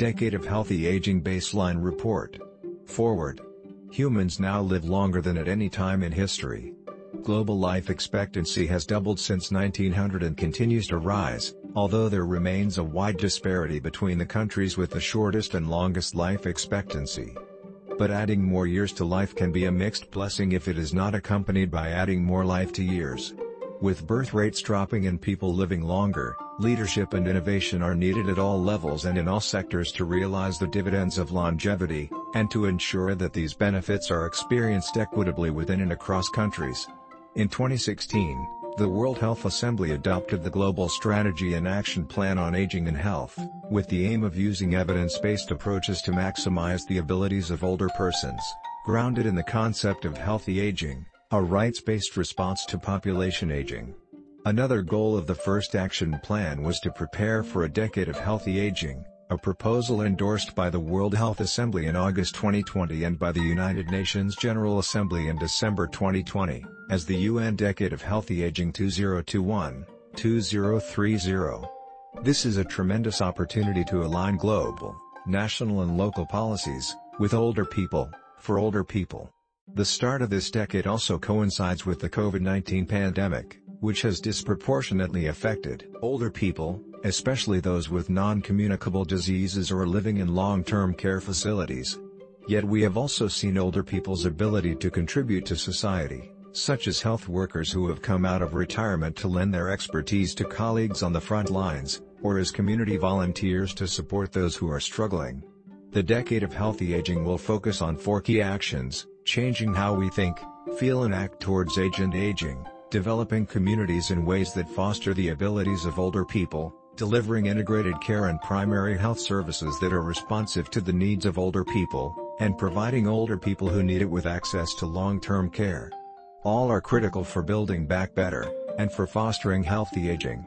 Decade of Healthy Aging Baseline Report. Forward. Humans now live longer than at any time in history. Global life expectancy has doubled since 1900 and continues to rise, although there remains a wide disparity between the countries with the shortest and longest life expectancy. But adding more years to life can be a mixed blessing if it is not accompanied by adding more life to years. With birth rates dropping and people living longer, leadership and innovation are needed at all levels and in all sectors to realize the dividends of longevity, and to ensure that these benefits are experienced equitably within and across countries. In 2016, the World Health Assembly adopted the Global Strategy and Action Plan on Aging and Health, with the aim of using evidence-based approaches to maximize the abilities of older persons, grounded in the concept of healthy aging, a rights-based response to population aging. Another goal of the first action plan was to prepare for a decade of healthy aging, a proposal endorsed by the World Health Assembly in August 2020 and by the United Nations General Assembly in December 2020, as the UN Decade of Healthy Aging 2021-2030. This is a tremendous opportunity to align global, national and local policies, with older people, for older people. The start of this decade also coincides with the COVID-19 pandemic, which has disproportionately affected older people, especially those with non-communicable diseases or living in long-term care facilities. Yet we have also seen older people's ability to contribute to society, such as health workers who have come out of retirement to lend their expertise to colleagues on the front lines, or as community volunteers to support those who are struggling. The Decade of Healthy Aging will focus on four key actions, changing how we think, feel and act towards age and aging, developing communities in ways that foster the abilities of older people, delivering integrated care and primary health services that are responsive to the needs of older people, and providing older people who need it with access to long-term care. All are critical for building back better, and for fostering healthy aging.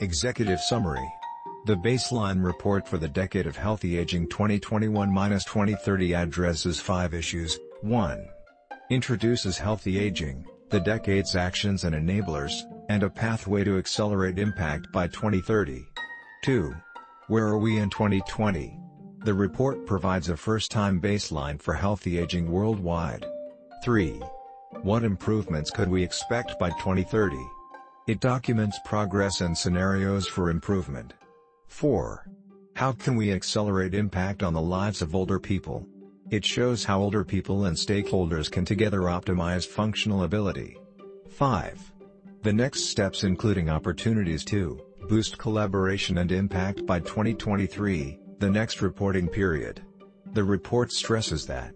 Executive Summary The baseline report for the Decade of Healthy Aging 2021-2030 addresses five issues, 1. Introduces healthy aging, the decade's actions and enablers, and a pathway to accelerate impact by 2030. 2. Where are we in 2020? The report provides a first-time baseline for healthy aging worldwide. 3. What improvements could we expect by 2030? It documents progress and scenarios for improvement. 4. How can we accelerate impact on the lives of older people? It shows how older people and stakeholders can together optimize functional ability. 5. The next steps including opportunities to boost collaboration and impact by 2023, the next reporting period. The report stresses that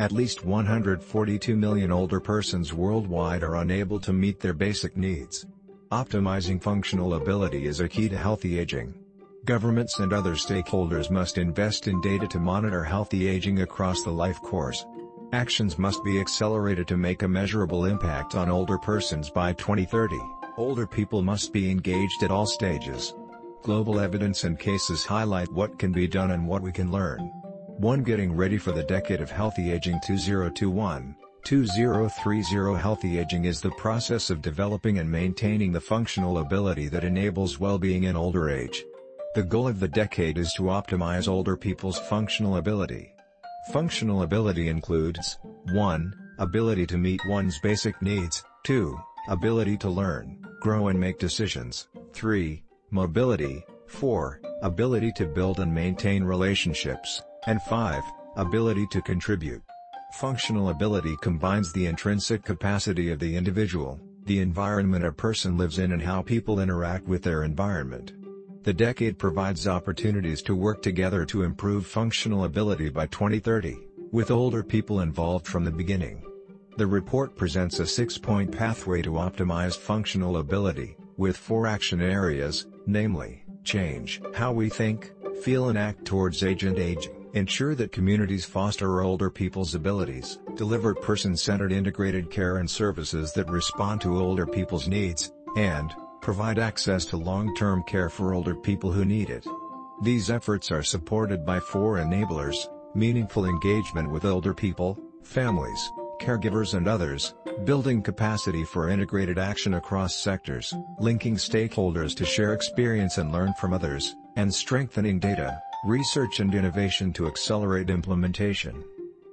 at least 142 million older persons worldwide are unable to meet their basic needs. Optimizing functional ability is a key to healthy aging. Governments and other stakeholders must invest in data to monitor healthy aging across the life course. Actions must be accelerated to make a measurable impact on older persons by 2030. Older people must be engaged at all stages. Global evidence and cases highlight what can be done and what we can learn. 1. Getting ready for the decade of healthy aging 2021. 2030 Healthy aging is the process of developing and maintaining the functional ability that enables well-being in older age. The goal of the decade is to optimize older people's functional ability. Functional ability includes 1. Ability to meet one's basic needs, 2. Ability to learn, grow and make decisions, 3. Mobility, 4. Ability to build and maintain relationships, and 5. Ability to contribute. Functional ability combines the intrinsic capacity of the individual, the environment a person lives in and how people interact with their environment. The decade provides opportunities to work together to improve functional ability by 2030, with older people involved from the beginning. The report presents a six-point pathway to optimize functional ability, with four action areas, namely, change how we think, feel and act towards age and aging, ensure that communities foster older people's abilities, deliver person-centered integrated care and services that respond to older people's needs, and, provide access to long-term care for older people who need it. These efforts are supported by four enablers, meaningful engagement with older people, families, caregivers and others, building capacity for integrated action across sectors, linking stakeholders to share experience and learn from others, and strengthening data, research and innovation to accelerate implementation.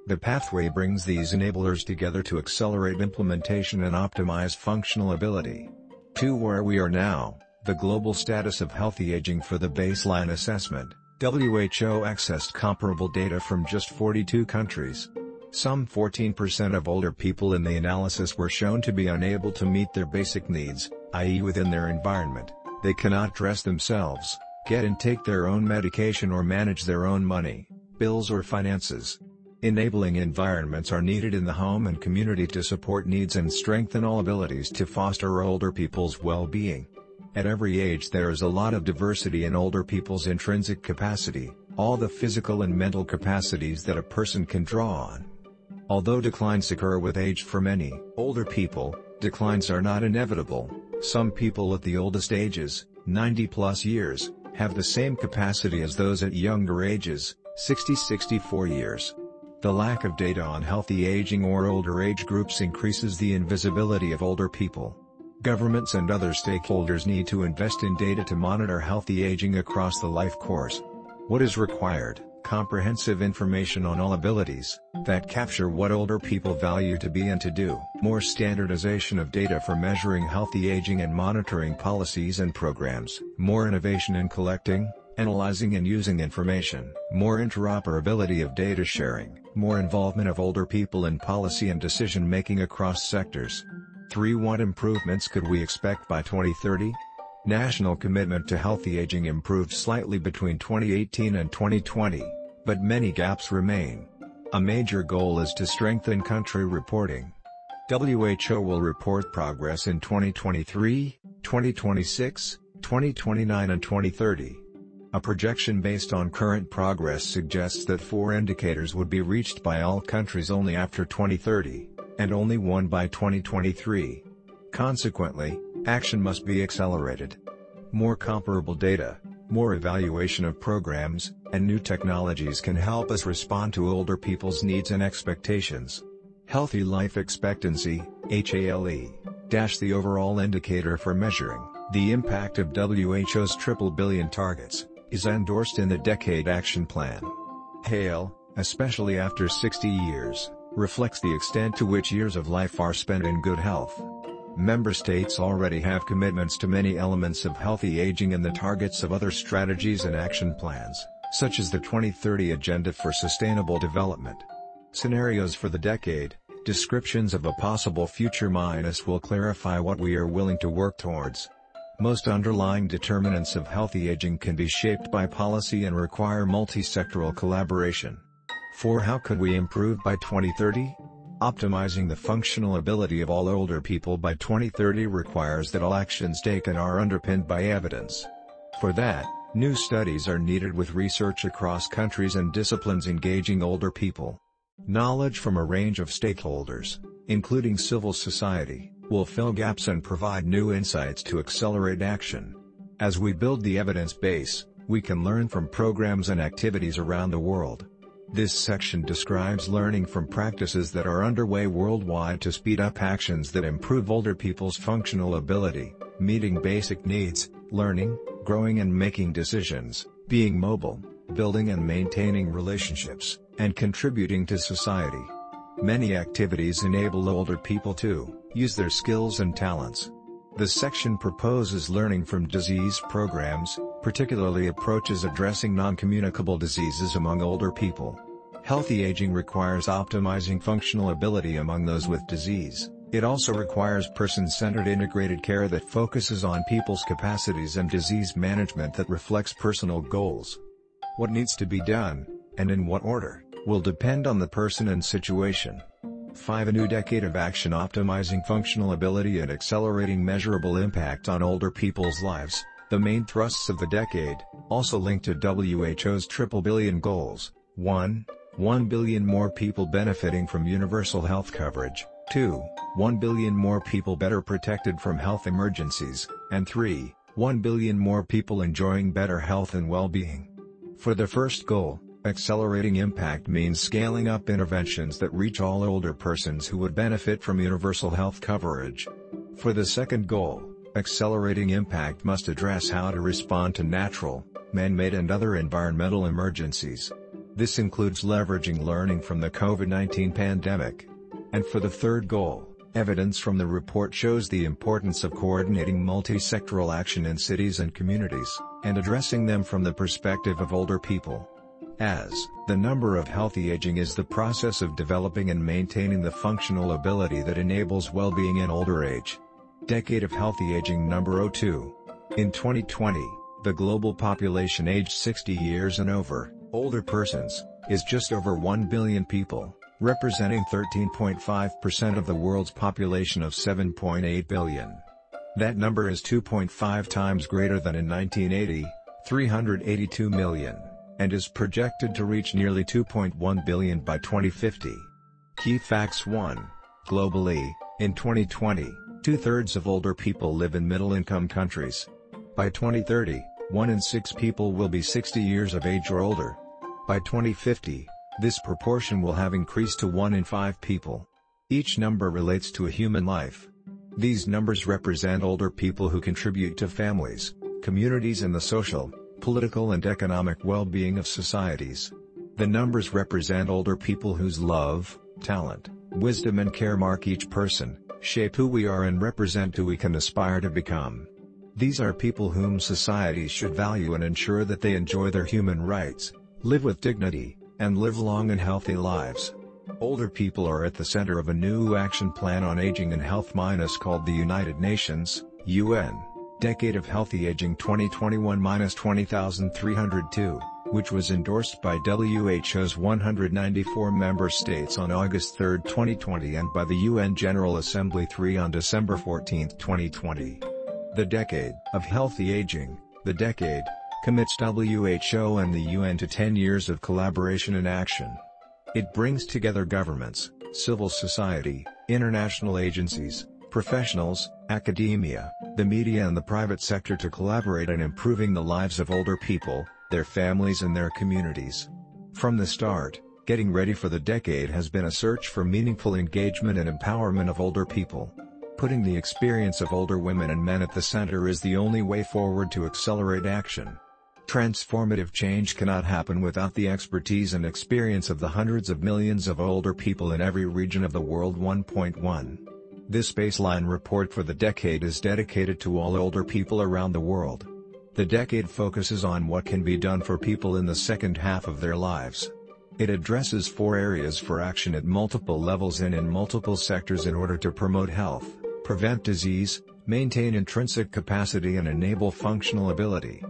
The pathway brings these enablers together to accelerate implementation and optimize functional ability. To where we are now, the global status of healthy aging for the baseline assessment, WHO accessed comparable data from just 42 countries. Some 14% of older people in the analysis were shown to be unable to meet their basic needs, i.e. within their environment, they cannot dress themselves, get and take their own medication or manage their own money, bills or finances. Enabling environments are needed in the home and community to support needs and strengthen all abilities to foster older people's well-being. At every age there is a lot of diversity in older people's intrinsic capacity, all the physical and mental capacities that a person can draw on. Although declines occur with age for many older people, declines are not inevitable. Some people at the oldest ages, 90 plus years, have the same capacity as those at younger ages, 60-64 years. The lack of data on healthy aging or older age groups increases the invisibility of older people. Governments and other stakeholders need to invest in data to monitor healthy aging across the life course. What is required? Comprehensive information on all abilities, that capture what older people value to be and to do. More standardization of data for measuring healthy aging and monitoring policies and programs. More innovation in collecting, analyzing and using information, more interoperability of data sharing, more involvement of older people in policy and decision-making across sectors. 3. What improvements could we expect by 2030? National commitment to healthy aging improved slightly between 2018 and 2020, but many gaps remain. A major goal is to strengthen country reporting. WHO will report progress in 2023, 2026, 2029 and 2030. A projection based on current progress suggests that four indicators would be reached by all countries only after 2030, and only one by 2023. Consequently, action must be accelerated. More comparable data, more evaluation of programs, and new technologies can help us respond to older people's needs and expectations. Healthy life expectancy, HALE, dash the overall indicator for measuring the impact of WHO's triple billion targets is endorsed in the Decade Action Plan. HALE, especially after 60 years, reflects the extent to which years of life are spent in good health. Member states already have commitments to many elements of healthy aging and the targets of other strategies and action plans, such as the 2030 Agenda for Sustainable Development. Scenarios for the decade, descriptions of a possible future minus will clarify what we are willing to work towards. Most underlying determinants of healthy aging can be shaped by policy and require multi-sectoral collaboration. 4. How could we improve by 2030? Optimizing the functional ability of all older people by 2030 requires that all actions taken are underpinned by evidence. For that, new studies are needed with research across countries and disciplines engaging older people. Knowledge from a range of stakeholders, including civil society, will fill gaps and provide new insights to accelerate action. As we build the evidence base, we can learn from programs and activities around the world. This section describes learning from practices that are underway worldwide to speed up actions that improve older people's functional ability, meeting basic needs, learning, growing and making decisions, being mobile, building and maintaining relationships, and contributing to society. Many activities enable older people to use their skills and talents. The section proposes learning from disease programs, particularly approaches addressing non-communicable diseases among older people. Healthy aging requires optimizing functional ability among those with disease. It also requires person-centered integrated care that focuses on people's capacities and disease management that reflects personal goals. What needs to be done, and in what order, will depend on the person and situation. 5. A new decade of action optimizing functional ability and accelerating measurable impact on older people's lives, the main thrusts of the decade, also linked to WHO's triple billion goals, 1. 1 billion more people benefiting from universal health coverage, 2. 1 billion more people better protected from health emergencies, and 3. 1 billion more people enjoying better health and well-being. For the first goal, Accelerating impact means scaling up interventions that reach all older persons who would benefit from universal health coverage. For the second goal, accelerating impact must address how to respond to natural, man-made and other environmental emergencies. This includes leveraging learning from the COVID-19 pandemic. And for the third goal, evidence from the report shows the importance of coordinating multi-sectoral action in cities and communities, and addressing them from the perspective of older people. As, the number of healthy aging is the process of developing and maintaining the functional ability that enables well-being in older age. Decade of Healthy Aging Number 02. In 2020, the global population aged 60 years and over, older persons, is just over 1 billion people, representing 13.5% of the world's population of 7.8 billion. That number is 2.5 times greater than in 1980, 382 million and is projected to reach nearly 2.1 billion by 2050. Key Facts 1. Globally, in 2020, two-thirds of older people live in middle-income countries. By 2030, one in six people will be 60 years of age or older. By 2050, this proportion will have increased to one in five people. Each number relates to a human life. These numbers represent older people who contribute to families, communities and the social, political and economic well-being of societies. The numbers represent older people whose love, talent, wisdom and care mark each person, shape who we are and represent who we can aspire to become. These are people whom societies should value and ensure that they enjoy their human rights, live with dignity, and live long and healthy lives. Older people are at the center of a new action plan on aging and health minus called the United Nations, UN. Decade of Healthy Aging 2021-20302, which was endorsed by WHO's 194 member states on August 3, 2020 and by the UN General Assembly 3 on December 14, 2020. The Decade of Healthy Aging, the decade, commits WHO and the UN to 10 years of collaboration and action. It brings together governments, civil society, international agencies, professionals, academia, the media and the private sector to collaborate on improving the lives of older people, their families and their communities. From the start, getting ready for the decade has been a search for meaningful engagement and empowerment of older people. Putting the experience of older women and men at the center is the only way forward to accelerate action. Transformative change cannot happen without the expertise and experience of the hundreds of millions of older people in every region of the world 1.1. This baseline report for the decade is dedicated to all older people around the world. The decade focuses on what can be done for people in the second half of their lives. It addresses four areas for action at multiple levels and in multiple sectors in order to promote health, prevent disease, maintain intrinsic capacity and enable functional ability.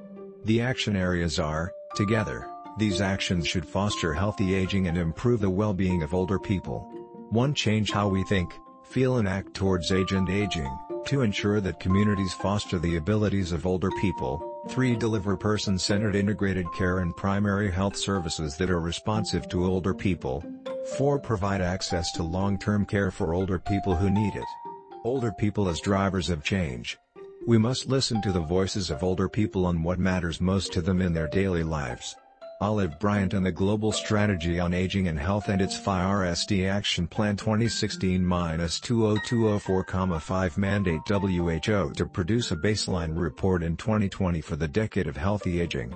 The action areas are, together, these actions should foster healthy aging and improve the well-being of older people. 1. Change how we think, feel and act towards age and aging, to ensure that communities foster the abilities of older people, 3. Deliver person-centered integrated care and primary health services that are responsive to older people, 4. Provide access to long-term care for older people who need it. Older people as drivers of change. We must listen to the voices of older people on what matters most to them in their daily lives. Olive Bryant and the Global Strategy on Aging and Health and its FI-RSD Action Plan 2016-20204-5 mandate WHO to produce a baseline report in 2020 for the decade of healthy aging.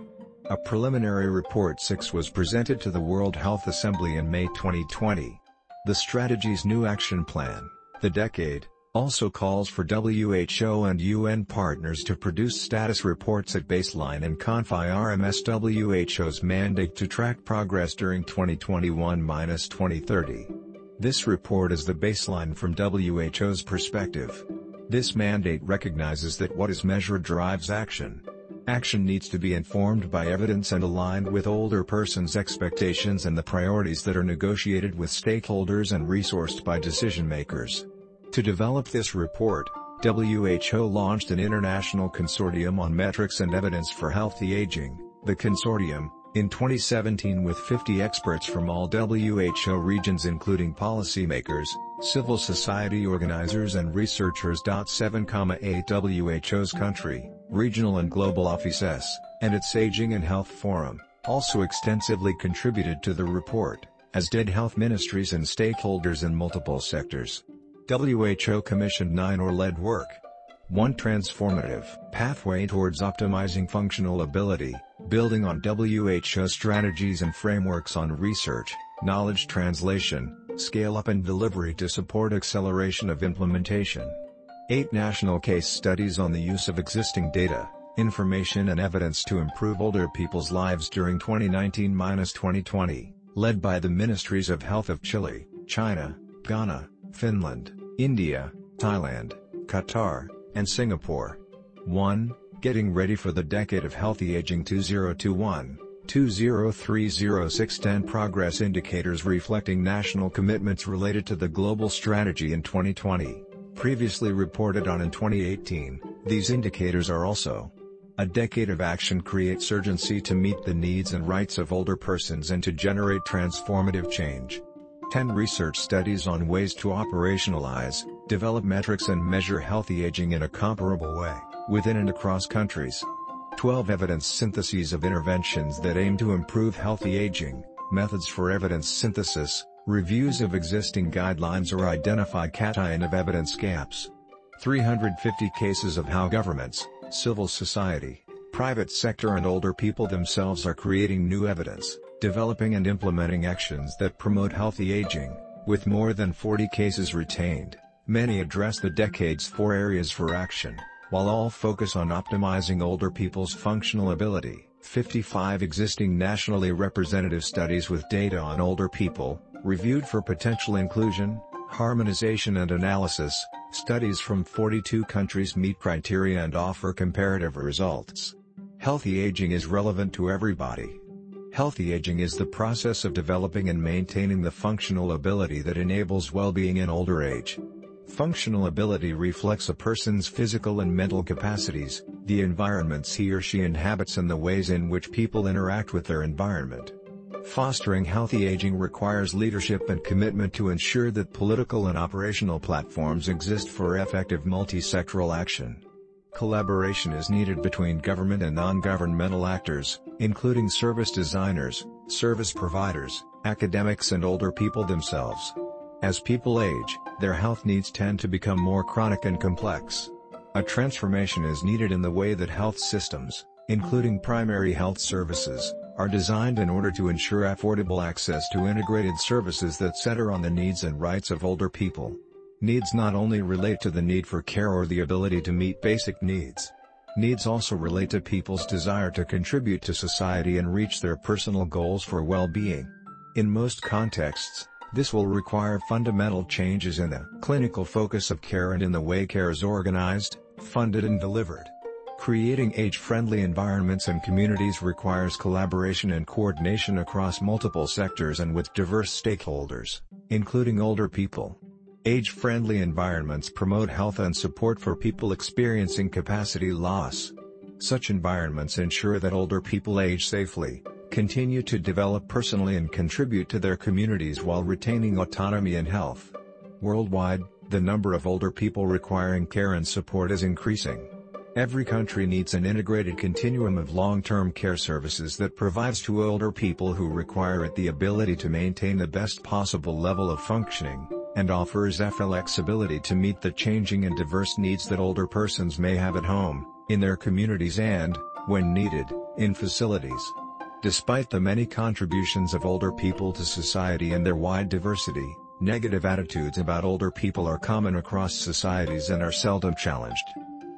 A preliminary report 6 was presented to the World Health Assembly in May 2020. The strategy's new action plan, the decade, also calls for WHO and UN partners to produce status reports at baseline and confirm RMS WHO's mandate to track progress during 2021-2030. This report is the baseline from WHO's perspective. This mandate recognizes that what is measured drives action. Action needs to be informed by evidence and aligned with older persons' expectations and the priorities that are negotiated with stakeholders and resourced by decision makers. To develop this report, WHO launched an international consortium on metrics and evidence for healthy aging. The consortium, in 2017 with 50 experts from all WHO regions including policymakers, civil society organizers and researchers. 7,8 WHO's country, regional and global offices, and its Aging and Health Forum, also extensively contributed to the report, as did health ministries and stakeholders in multiple sectors. WHO commissioned 9 or led work. 1 Transformative Pathway towards optimizing functional ability, building on WHO strategies and frameworks on research, knowledge translation, scale-up and delivery to support acceleration of implementation. 8 national case studies on the use of existing data, information and evidence to improve older people's lives during 2019-2020, led by the Ministries of Health of Chile, China, Ghana, Finland, India, Thailand, Qatar, and Singapore. 1. Getting ready for the decade of healthy aging 2021. 10 progress indicators reflecting national commitments related to the global strategy in 2020. Previously reported on in 2018, these indicators are also a decade of action creates urgency to meet the needs and rights of older persons and to generate transformative change. 10 research studies on ways to operationalize, develop metrics and measure healthy aging in a comparable way, within and across countries. 12 evidence syntheses of interventions that aim to improve healthy aging, methods for evidence synthesis, reviews of existing guidelines or identify cation of evidence gaps. 350 cases of how governments, civil society, private sector and older people themselves are creating new evidence, developing and implementing actions that promote healthy aging, with more than 40 cases retained. Many address the decade's four areas for action, while all focus on optimizing older people's functional ability. 55 existing nationally representative studies with data on older people, reviewed for potential inclusion, harmonization and analysis, studies from 42 countries meet criteria and offer comparative results. Healthy aging is relevant to everybody. Healthy aging is the process of developing and maintaining the functional ability that enables well-being in older age. Functional ability reflects a person's physical and mental capacities, the environments he or she inhabits and the ways in which people interact with their environment. Fostering healthy aging requires leadership and commitment to ensure that political and operational platforms exist for effective multi-sectoral action. Collaboration is needed between government and non-governmental actors, including service designers, service providers, academics and older people themselves. As people age, their health needs tend to become more chronic and complex. A transformation is needed in the way that health systems, including primary health services, are designed in order to ensure affordable access to integrated services that center on the needs and rights of older people. Needs not only relate to the need for care or the ability to meet basic needs. Needs also relate to people's desire to contribute to society and reach their personal goals for well-being. In most contexts, this will require fundamental changes in the clinical focus of care and in the way care is organized, funded and delivered. Creating age-friendly environments and communities requires collaboration and coordination across multiple sectors and with diverse stakeholders, including older people. Age-friendly environments promote health and support for people experiencing capacity loss. Such environments ensure that older people age safely, continue to develop personally and contribute to their communities while retaining autonomy and health. Worldwide, the number of older people requiring care and support is increasing. Every country needs an integrated continuum of long-term care services that provides to older people who require it the ability to maintain the best possible level of functioning, and offers flexibility to meet the changing and diverse needs that older persons may have at home, in their communities and, when needed, in facilities. Despite the many contributions of older people to society and their wide diversity, negative attitudes about older people are common across societies and are seldom challenged.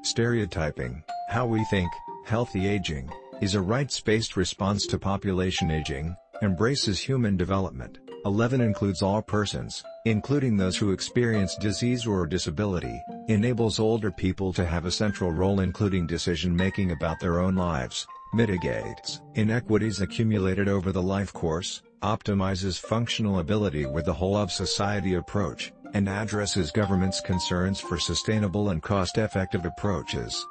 Stereotyping, how we think, healthy aging, is a rights-based response to population aging, embraces human development. 11 includes all persons, including those who experience disease or disability, enables older people to have a central role including decision-making about their own lives, mitigates inequities accumulated over the life course, optimizes functional ability with the whole of society approach, and addresses government's concerns for sustainable and cost-effective approaches.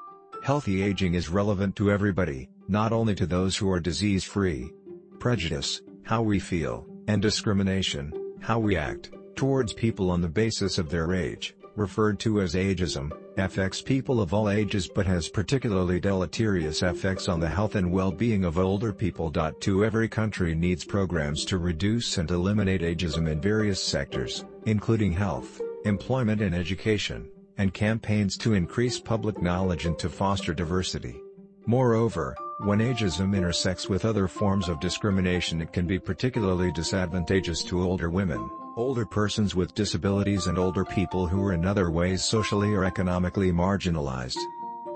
Healthy aging is relevant to everybody, not only to those who are disease-free. Prejudice, how we feel, and discrimination, how we act, towards people on the basis of their age, referred to as ageism, affects people of all ages but has particularly deleterious effects on the health and well-being of older people. To every country needs programs to reduce and eliminate ageism in various sectors, including health, employment and education, and campaigns to increase public knowledge and to foster diversity. Moreover, When ageism intersects with other forms of discrimination it can be particularly disadvantageous to older women, older persons with disabilities and older people who are in other ways socially or economically marginalized.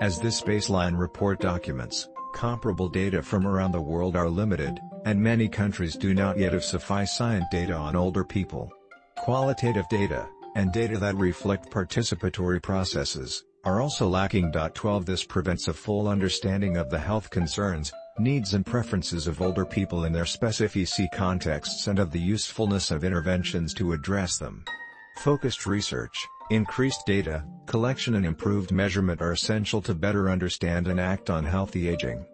As this baseline report documents, comparable data from around the world are limited, and many countries do not yet have sufficient data on older people. Qualitative data, and data that reflect participatory processes, are also lacking. 12 This prevents a full understanding of the health concerns, needs and preferences of older people in their specific contexts and of the usefulness of interventions to address them. Focused research, increased data, collection and improved measurement are essential to better understand and act on healthy aging.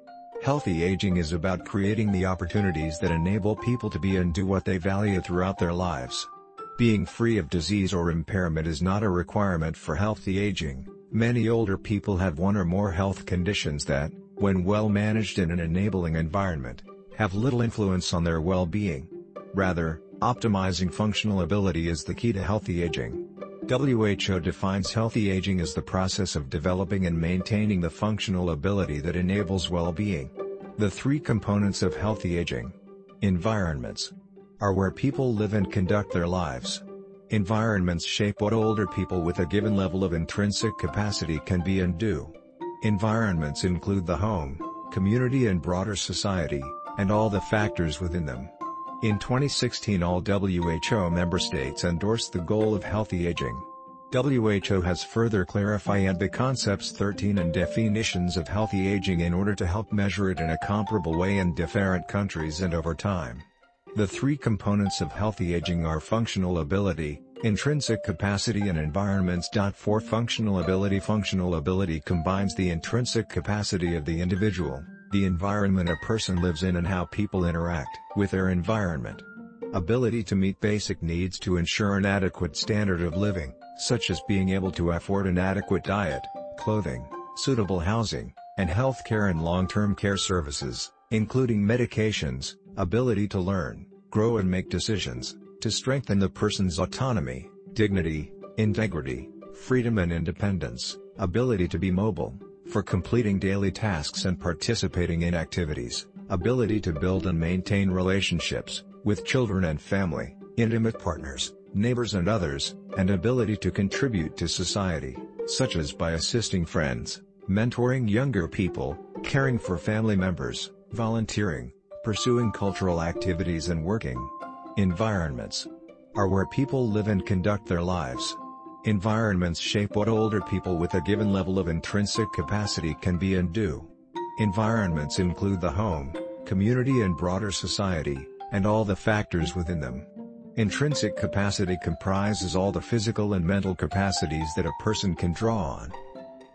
Healthy aging is about creating the opportunities that enable people to be and do what they value throughout their lives. Being free of disease or impairment is not a requirement for healthy aging. Many older people have one or more health conditions that, when well managed in an enabling environment, have little influence on their well-being. Rather, optimizing functional ability is the key to healthy aging. WHO defines healthy aging as the process of developing and maintaining the functional ability that enables well-being. The three components of healthy aging, environments, are where people live and conduct their lives. Environments shape what older people with a given level of intrinsic capacity can be and do. Environments include the home, community and broader society, and all the factors within them. In 2016 all WHO member states endorsed the goal of healthy aging. WHO has further clarified the concepts 13 and definitions of healthy aging in order to help measure it in a comparable way in different countries and over time. The three components of healthy aging are functional ability, intrinsic capacity and environments. For functional ability Functional ability combines the intrinsic capacity of the individual, the environment a person lives in and how people interact with their environment. Ability to meet basic needs to ensure an adequate standard of living, such as being able to afford an adequate diet, clothing, suitable housing, and health care and long-term care services, including medications, ability to learn, grow and make decisions, to strengthen the person's autonomy, dignity, integrity, freedom and independence, ability to be mobile, for completing daily tasks and participating in activities, ability to build and maintain relationships, with children and family, intimate partners, neighbors and others, and ability to contribute to society, such as by assisting friends, mentoring younger people, caring for family members, volunteering, pursuing cultural activities and working. Environments are where people live and conduct their lives. Environments shape what older people with a given level of intrinsic capacity can be and do. Environments include the home, community and broader society, and all the factors within them. Intrinsic capacity comprises all the physical and mental capacities that a person can draw on.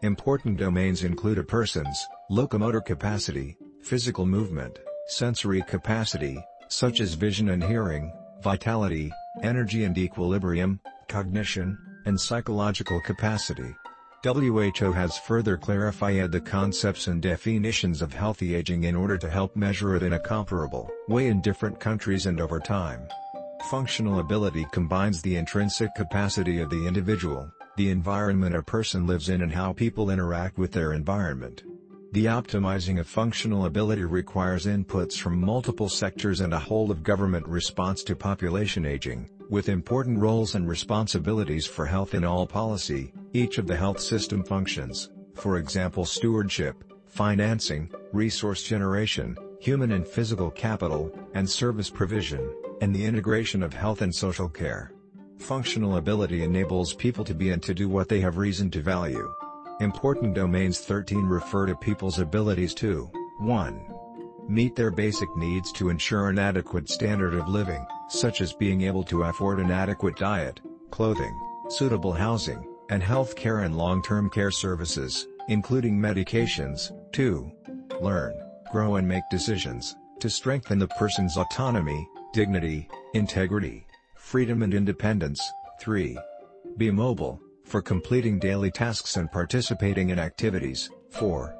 Important domains include a person's locomotor capacity, physical movement, sensory capacity, such as vision and hearing, vitality, energy and equilibrium, cognition, and psychological capacity. WHO has further clarified the concepts and definitions of healthy aging in order to help measure it in a comparable way in different countries and over time. Functional ability combines the intrinsic capacity of the individual, the environment a person lives in and how people interact with their environment. The optimizing of functional ability requires inputs from multiple sectors and a whole of government response to population aging, with important roles and responsibilities for health in all policy, each of the health system functions, for example stewardship, financing, resource generation, human and physical capital, and service provision, and the integration of health and social care. Functional ability enables people to be and to do what they have reason to value. Important domains 13 refer to people's abilities to 1. Meet their basic needs to ensure an adequate standard of living, such as being able to afford an adequate diet, clothing, suitable housing, and health care and long-term care services, including medications. 2. Learn, grow and make decisions, to strengthen the person's autonomy, dignity, integrity, freedom and independence. 3. Be mobile, for completing daily tasks and participating in activities. 4.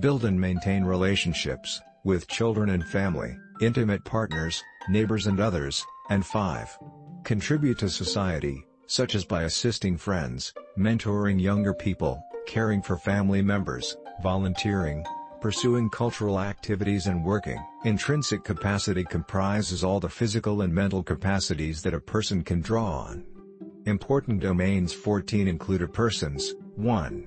Build and maintain relationships, with children and family, intimate partners, neighbors and others, and 5. Contribute to society, such as by assisting friends, mentoring younger people, caring for family members, volunteering, pursuing cultural activities and working. Intrinsic capacity comprises all the physical and mental capacities that a person can draw on. Important domains 14 include a person's 1.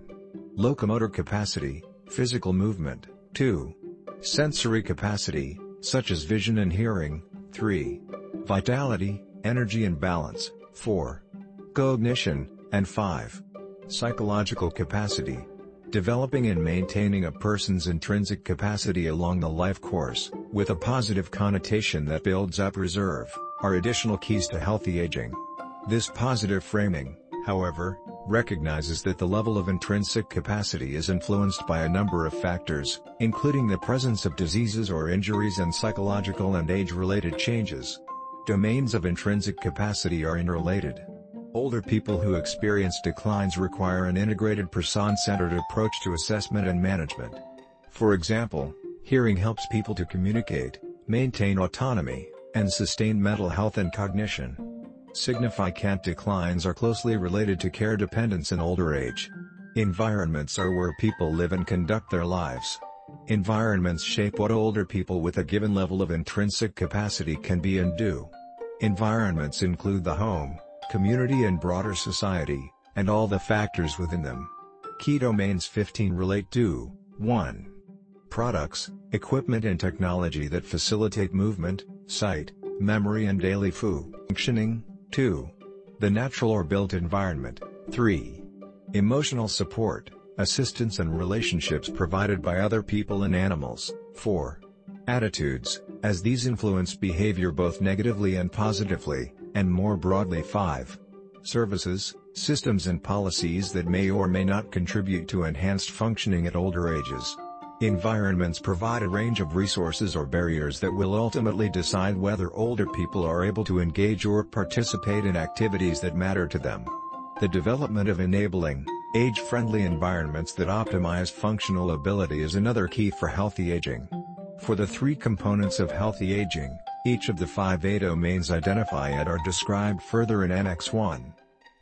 Locomotor capacity, physical movement, 2. Sensory capacity, such as vision and hearing, 3. Vitality, energy and balance, 4. Cognition, and 5. Psychological capacity, developing and maintaining a person's intrinsic capacity along the life course, with a positive connotation that builds up reserve, are additional keys to healthy aging. This positive framing, however, recognizes that the level of intrinsic capacity is influenced by a number of factors, including the presence of diseases or injuries and psychological and age-related changes. Domains of intrinsic capacity are interrelated. Older people who experience declines require an integrated person-centered approach to assessment and management. For example, hearing helps people to communicate, maintain autonomy, and sustain mental health and cognition. Significant declines are closely related to care dependence in older age. Environments are where people live and conduct their lives. Environments shape what older people with a given level of intrinsic capacity can be and do. Environments include the home, community and broader society, and all the factors within them. Key domains 15 relate to 1. Products, equipment and technology that facilitate movement, sight, memory and daily functioning, 2. The natural or built environment, 3. Emotional support, assistance and relationships provided by other people and animals, 4. Attitudes, as these influence behavior both negatively and positively, and more broadly 5. Services, systems and policies that may or may not contribute to enhanced functioning at older ages. Environments provide a range of resources or barriers that will ultimately decide whether older people are able to engage or participate in activities that matter to them. The development of enabling, age-friendly environments that optimize functional ability is another key for healthy aging. For the three components of healthy aging, each of the five A domains identified are described further in Annex 1.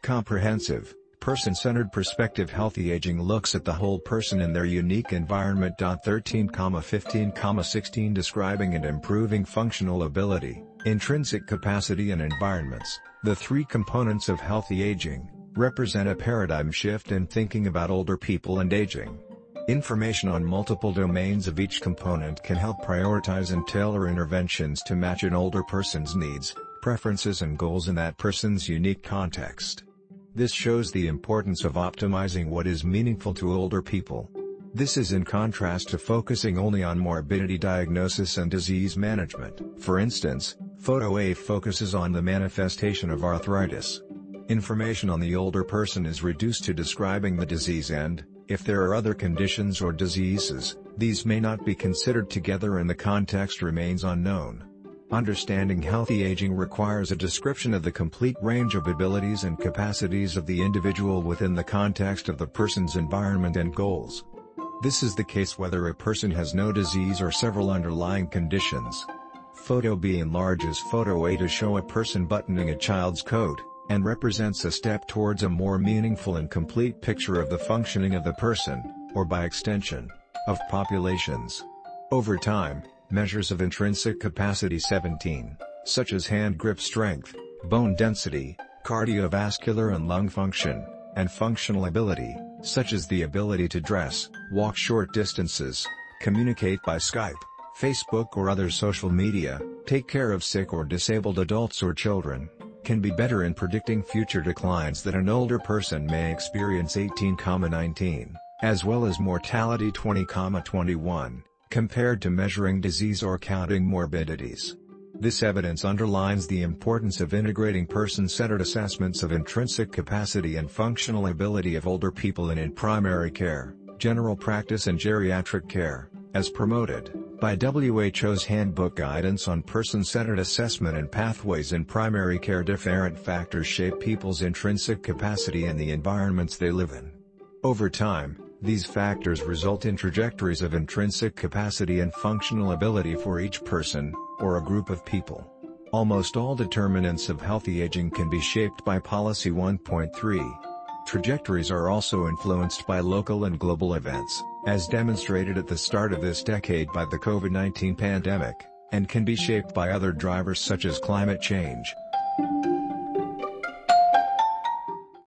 Comprehensive, person-centered perspective Healthy aging looks at the whole person in their unique environment. 13, 15, 16 Describing and improving functional ability, intrinsic capacity and environments, the three components of healthy aging, represent a paradigm shift in thinking about older people and aging. Information on multiple domains of each component can help prioritize and tailor interventions to match an older person's needs, preferences and goals in that person's unique context. This shows the importance of optimizing what is meaningful to older people. This is in contrast to focusing only on morbidity diagnosis and disease management. For instance, Photo A focuses on the manifestation of arthritis. Information on the older person is reduced to describing the disease and, if there are other conditions or diseases, these may not be considered together and the context remains unknown. Understanding healthy aging requires a description of the complete range of abilities and capacities of the individual within the context of the person's environment and goals. This is the case whether a person has no disease or several underlying conditions. Photo B enlarges Photo A to show a person buttoning a child's coat and represents a step towards a more meaningful and complete picture of the functioning of the person, or by extension, of populations. Over time, measures of intrinsic capacity 17, such as hand grip strength, bone density, cardiovascular and lung function, and functional ability, such as the ability to dress, walk short distances, communicate by Skype, Facebook or other social media, take care of sick or disabled adults or children, can be better in predicting future declines that an older person may experience 18,19, as well as mortality 20,21, compared to measuring disease or counting morbidities. This evidence underlines the importance of integrating person-centered assessments of intrinsic capacity and functional ability of older people in primary care, general practice and geriatric care, as promoted by WHO's Handbook Guidance on Person-Centered Assessment and Pathways in Primary Care different factors shape people's intrinsic capacity and the environments they live in. Over time, these factors result in trajectories of intrinsic capacity and functional ability for each person, or a group of people. Almost all determinants of healthy aging can be shaped by Policy 1.3. Trajectories are also influenced by local and global events, as demonstrated at the start of this decade by the COVID-19 pandemic, and can be shaped by other drivers such as climate change,